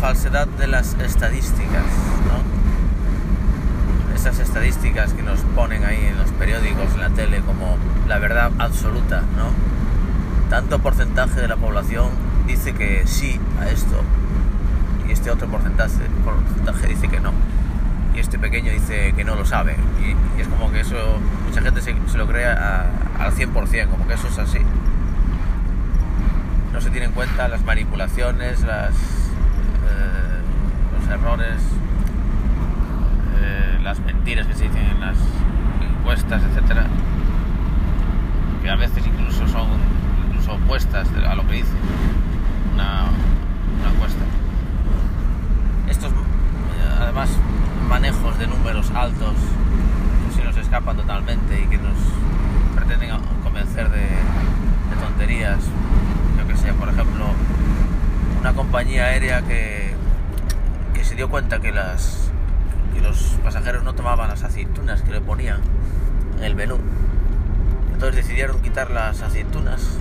falsedad de las estadísticas, ¿no? Esas estadísticas que nos ponen ahí en los periódicos, en la tele, como la verdad absoluta, ¿no? Tanto porcentaje de la población dice que sí a esto y este otro porcentaje, porcentaje dice que no. Y este pequeño dice que no lo sabe. Y, es como que eso, mucha gente se, lo cree al 100%, como que eso es así no se tienen en cuenta las manipulaciones, las, errores, eh, las mentiras que se dicen en las encuestas, etcétera, que a veces incluso son incluso opuestas a lo que dice una, encuesta. Estos, además, manejos de números altos que se nos escapan totalmente y que nos pretenden convencer de tonterías por ejemplo, una compañía aérea que, que se dio cuenta que, las, que los pasajeros no tomaban las aceitunas que le ponían en el menú. Entonces decidieron quitar las aceitunas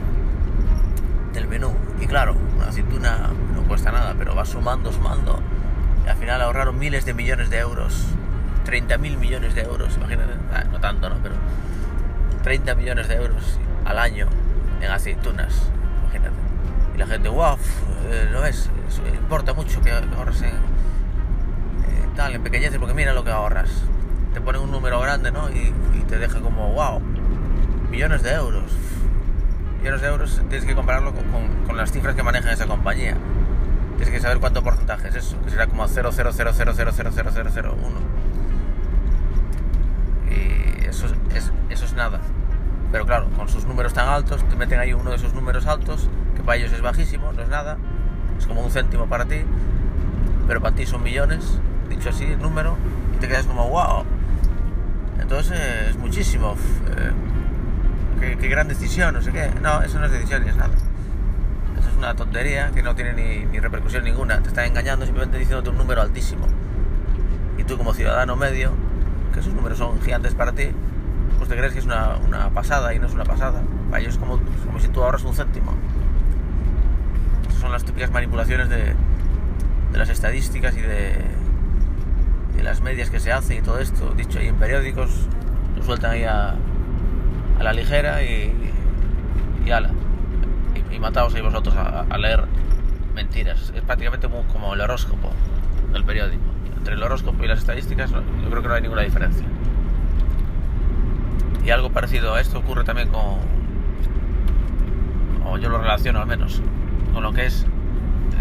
del menú. Y claro, una aceituna no cuesta nada, pero va sumando, sumando. Y al final ahorraron miles de millones de euros. 30 mil millones de euros, imagínate. Ah, no tanto, ¿no? Pero 30 millones de euros al año en aceitunas la gente, wow, no es, importa mucho que ahorres en, tal, en pequeñeces, porque mira lo que ahorras. Te ponen un número grande, ¿no? Y, te deja como, wow, millones de euros. Millones de euros tienes que compararlo con, las cifras que maneja esa compañía. Tienes que saber cuánto porcentaje es eso, que será como 0,000000001. Y eso es, eso es nada. Pero claro, con sus números tan altos, te meten ahí uno de esos números altos para ellos es bajísimo, no es nada, es como un céntimo para ti, pero para ti son millones, dicho así el número, y te quedas como, wow. Entonces es muchísimo. Eh, qué, gran decisión, no sé qué. No, eso no es decisión ni es nada. Eso es una tontería que no tiene ni, ni repercusión ninguna. Te están engañando simplemente diciéndote un número altísimo. Y tú como ciudadano medio, que esos números son gigantes para ti, pues te crees que es una, una pasada y no es una pasada. Para ellos es como, como si tú ahorras un céntimo son las típicas manipulaciones de, las estadísticas y de, las medias que se hace y todo esto, dicho ahí en periódicos, lo sueltan ahí a, la ligera y, y ala. Y, mataos ahí vosotros a, leer mentiras. Es prácticamente como el horóscopo del periódico. Entre el horóscopo y las estadísticas yo creo que no hay ninguna diferencia. Y algo parecido a esto ocurre también con, o yo lo relaciono al menos, con lo que es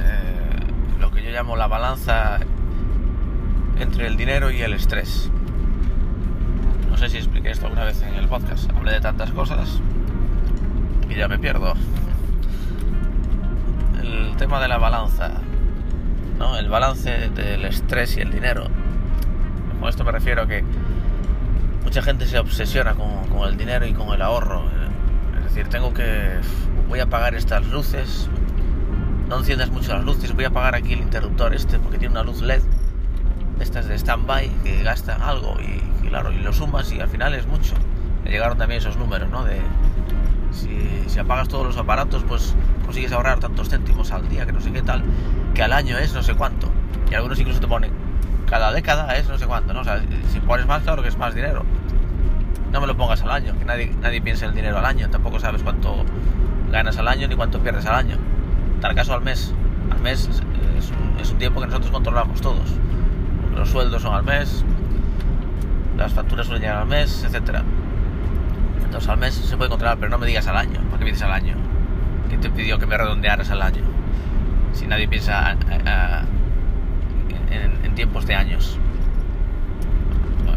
eh, lo que yo llamo la balanza entre el dinero y el estrés. No sé si expliqué esto alguna vez en el podcast. Hablé de tantas cosas y ya me pierdo. El tema de la balanza, ¿no? El balance del estrés y el dinero. Con esto me refiero a que mucha gente se obsesiona con, con el dinero y con el ahorro. Es decir, tengo que voy a pagar estas luces, no enciendas mucho las luces, voy a apagar aquí el interruptor este porque tiene una luz LED, estas de stand-by que gasta algo y, claro, y lo sumas y al final es mucho. Me llegaron también esos números, ¿no? De si, apagas todos los aparatos, pues consigues ahorrar tantos céntimos al día, que no sé qué tal, que al año es no sé cuánto. Y algunos incluso te ponen, cada década es no sé cuánto, ¿no? O sea, si pones más, claro que es más dinero. No me lo pongas al año, que nadie, nadie piensa en el dinero al año, tampoco sabes cuánto ganas al año ni cuánto pierdes al año tal caso al mes. Al mes es, un, tiempo que nosotros controlamos todos. Los sueldos son al mes, las facturas suelen llegar al mes, etcétera. Entonces al mes se puede controlar, pero no me digas al año. ¿Para qué me dices al año? ¿Quién te pidió que me redondearas al año? Si nadie piensa en, tiempos de años.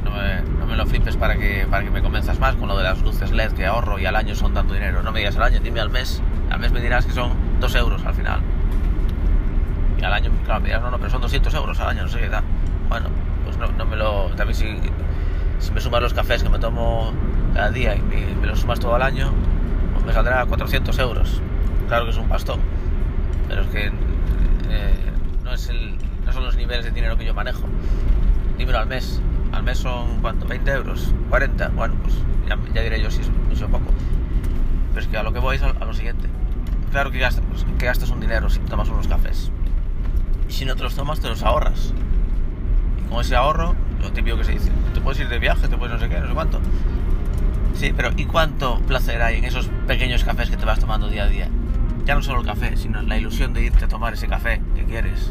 No, me, lo flipes para que, para que me convenzas más con lo de las luces LED que ahorro y al año son tanto dinero. No me digas al año, dime al mes. Al mes me dirás que son 2 euros al final. Y al año, claro, me dirás, no, no, pero son 200 euros al año, no sé qué da. Bueno, pues no, no me lo. También si, me sumas los cafés que me tomo cada día y me, me los sumas todo al año, pues me saldrá 400 euros. Claro que es un pastón, pero es que eh, no, es el, no son los niveles de dinero que yo manejo. Dímelo al mes. Al mes son, ¿cuánto? ¿20 euros? ¿40? Bueno, pues ya, diré yo si es mucho poco. Pero es que a lo que voy es a lo siguiente claro que gastas, que gastas un dinero si tomas unos cafés. Y si no te los tomas, te los ahorras. Con ese ahorro, lo típico que se dice, te puedes ir de viaje, te puedes no sé qué, no sé cuánto. Sí, pero ¿y cuánto placer hay en esos pequeños cafés que te vas tomando día a día? Ya no solo el café, sino la ilusión de irte a tomar ese café que quieres.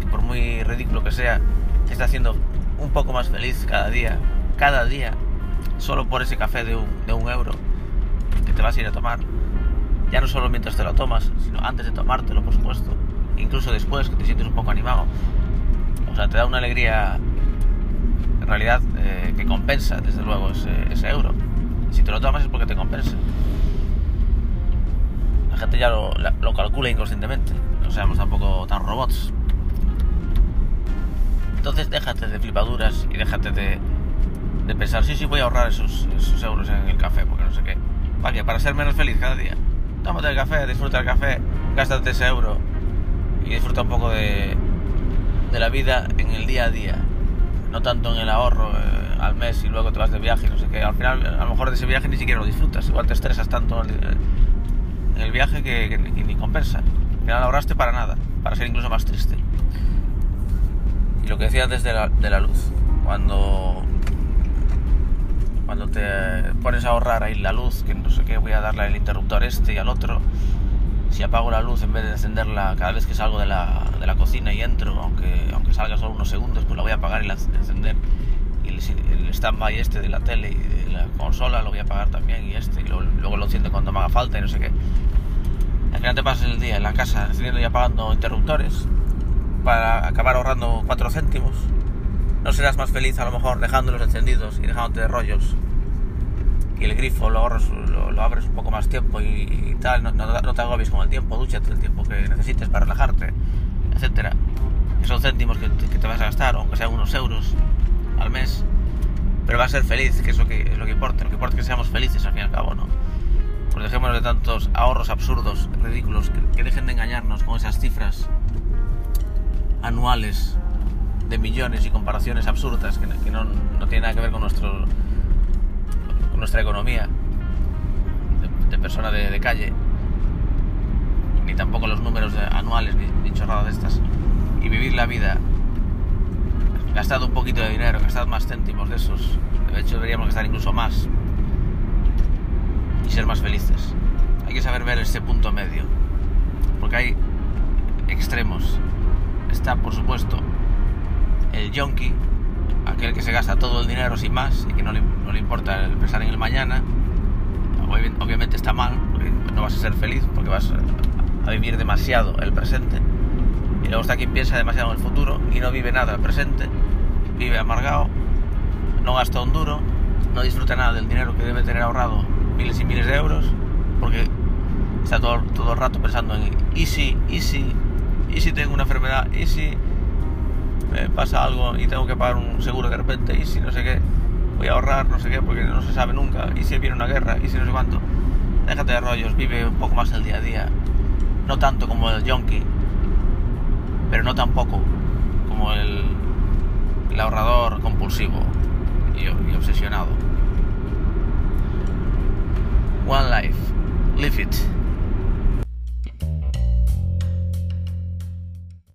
Que por muy ridículo que sea, te está haciendo un poco más feliz cada día. Cada día. Solo por ese café de un, de un euro que te vas a ir a tomar. Ya no solo mientras te lo tomas, sino antes de tomártelo, por supuesto. Incluso después, que te sientes un poco animado. Sea, te da una alegría, en realidad, eh, que compensa, desde luego, ese, euro. Si te lo tomas es porque te compensa. La gente ya lo, la- lo calcula inconscientemente. No seamos tampoco tan robots. Entonces déjate de flipaduras y déjate de, pensar, sí, sí, voy a ahorrar esos, euros en el café, porque no sé qué. ¿Para? Para ser menos feliz cada día. Tómate el café, disfruta el café, gástate ese euro y disfruta un poco de, de la vida en el día a día. No tanto en el ahorro eh, al mes y luego te vas de viaje, no sé qué. Al final, a lo mejor de ese viaje ni siquiera lo disfrutas. Igual te estresas tanto en el- viaje que, que ni, ni compensa. Al final ahorraste para nada, para ser incluso más triste. Y lo que decía antes de la, de la luz, cuando, cuando te pones a ahorrar ahí la luz, que no sé qué, voy a darle al interruptor este y al otro, si apago la luz en vez de encenderla cada vez que salgo de la, de la cocina y entro, aunque, aunque salga solo unos segundos, pues la voy a apagar y la encender. Y el, el stand-by este de la tele y de la consola lo voy a apagar también y este, y luego, luego lo enciendo cuando me haga falta y no sé qué. Al final te pasas el día en la casa encendiendo y apagando interruptores para acabar ahorrando 4 céntimos. No serás más feliz a lo mejor dejándolos encendidos y dejándote de rollos. Y el grifo lo, ahorras, lo, lo abres un poco más tiempo y, y tal, no, no, no te agobies con el tiempo, dúchate el tiempo que necesites para relajarte, etcétera. Que son céntimos que, que te vas a gastar, aunque sean unos euros al mes, pero vas a ser feliz, que es lo que, es lo que importa. Lo que importa es que seamos felices al fin y al cabo, ¿no? Pues dejémonos de tantos ahorros absurdos, ridículos, que, que dejen de engañarnos con esas cifras anuales de millones y comparaciones absurdas que, que no, no tienen nada que ver con, nuestro, nuestra economía de, de persona de, de calle, ni tampoco los números anuales ni, ni chorradas de estas. Y vivir la vida gastad un poquito de dinero, gastad más céntimos de esos. De hecho, deberíamos gastar incluso más y ser más felices. Hay que saber ver este punto medio, porque hay extremos. Está, por supuesto, el yonki, aquel que se gasta todo el dinero sin más y que no le, no le importa el pensar en el mañana. Obvi- Obviamente está mal, porque no vas a ser feliz, porque vas a vivir demasiado el presente. Y luego está quien piensa demasiado en el futuro y no vive nada el presente, vive amargado, no gasta un duro, no disfruta nada del dinero que debe tener ahorrado miles y miles de euros, porque está todo, todo el rato pensando en y si, y si, y si tengo una enfermedad, y si me pasa algo y tengo que pagar un seguro de repente, y si no sé qué, voy a ahorrar, no sé qué, porque no se sabe nunca, y si viene una guerra, y si no sé cuánto. Déjate de rollos, vive un poco más el día a día, no tanto como el yonki, pero no tampoco como el, el ahorrador compulsivo y, y obsesionado. One life, live it.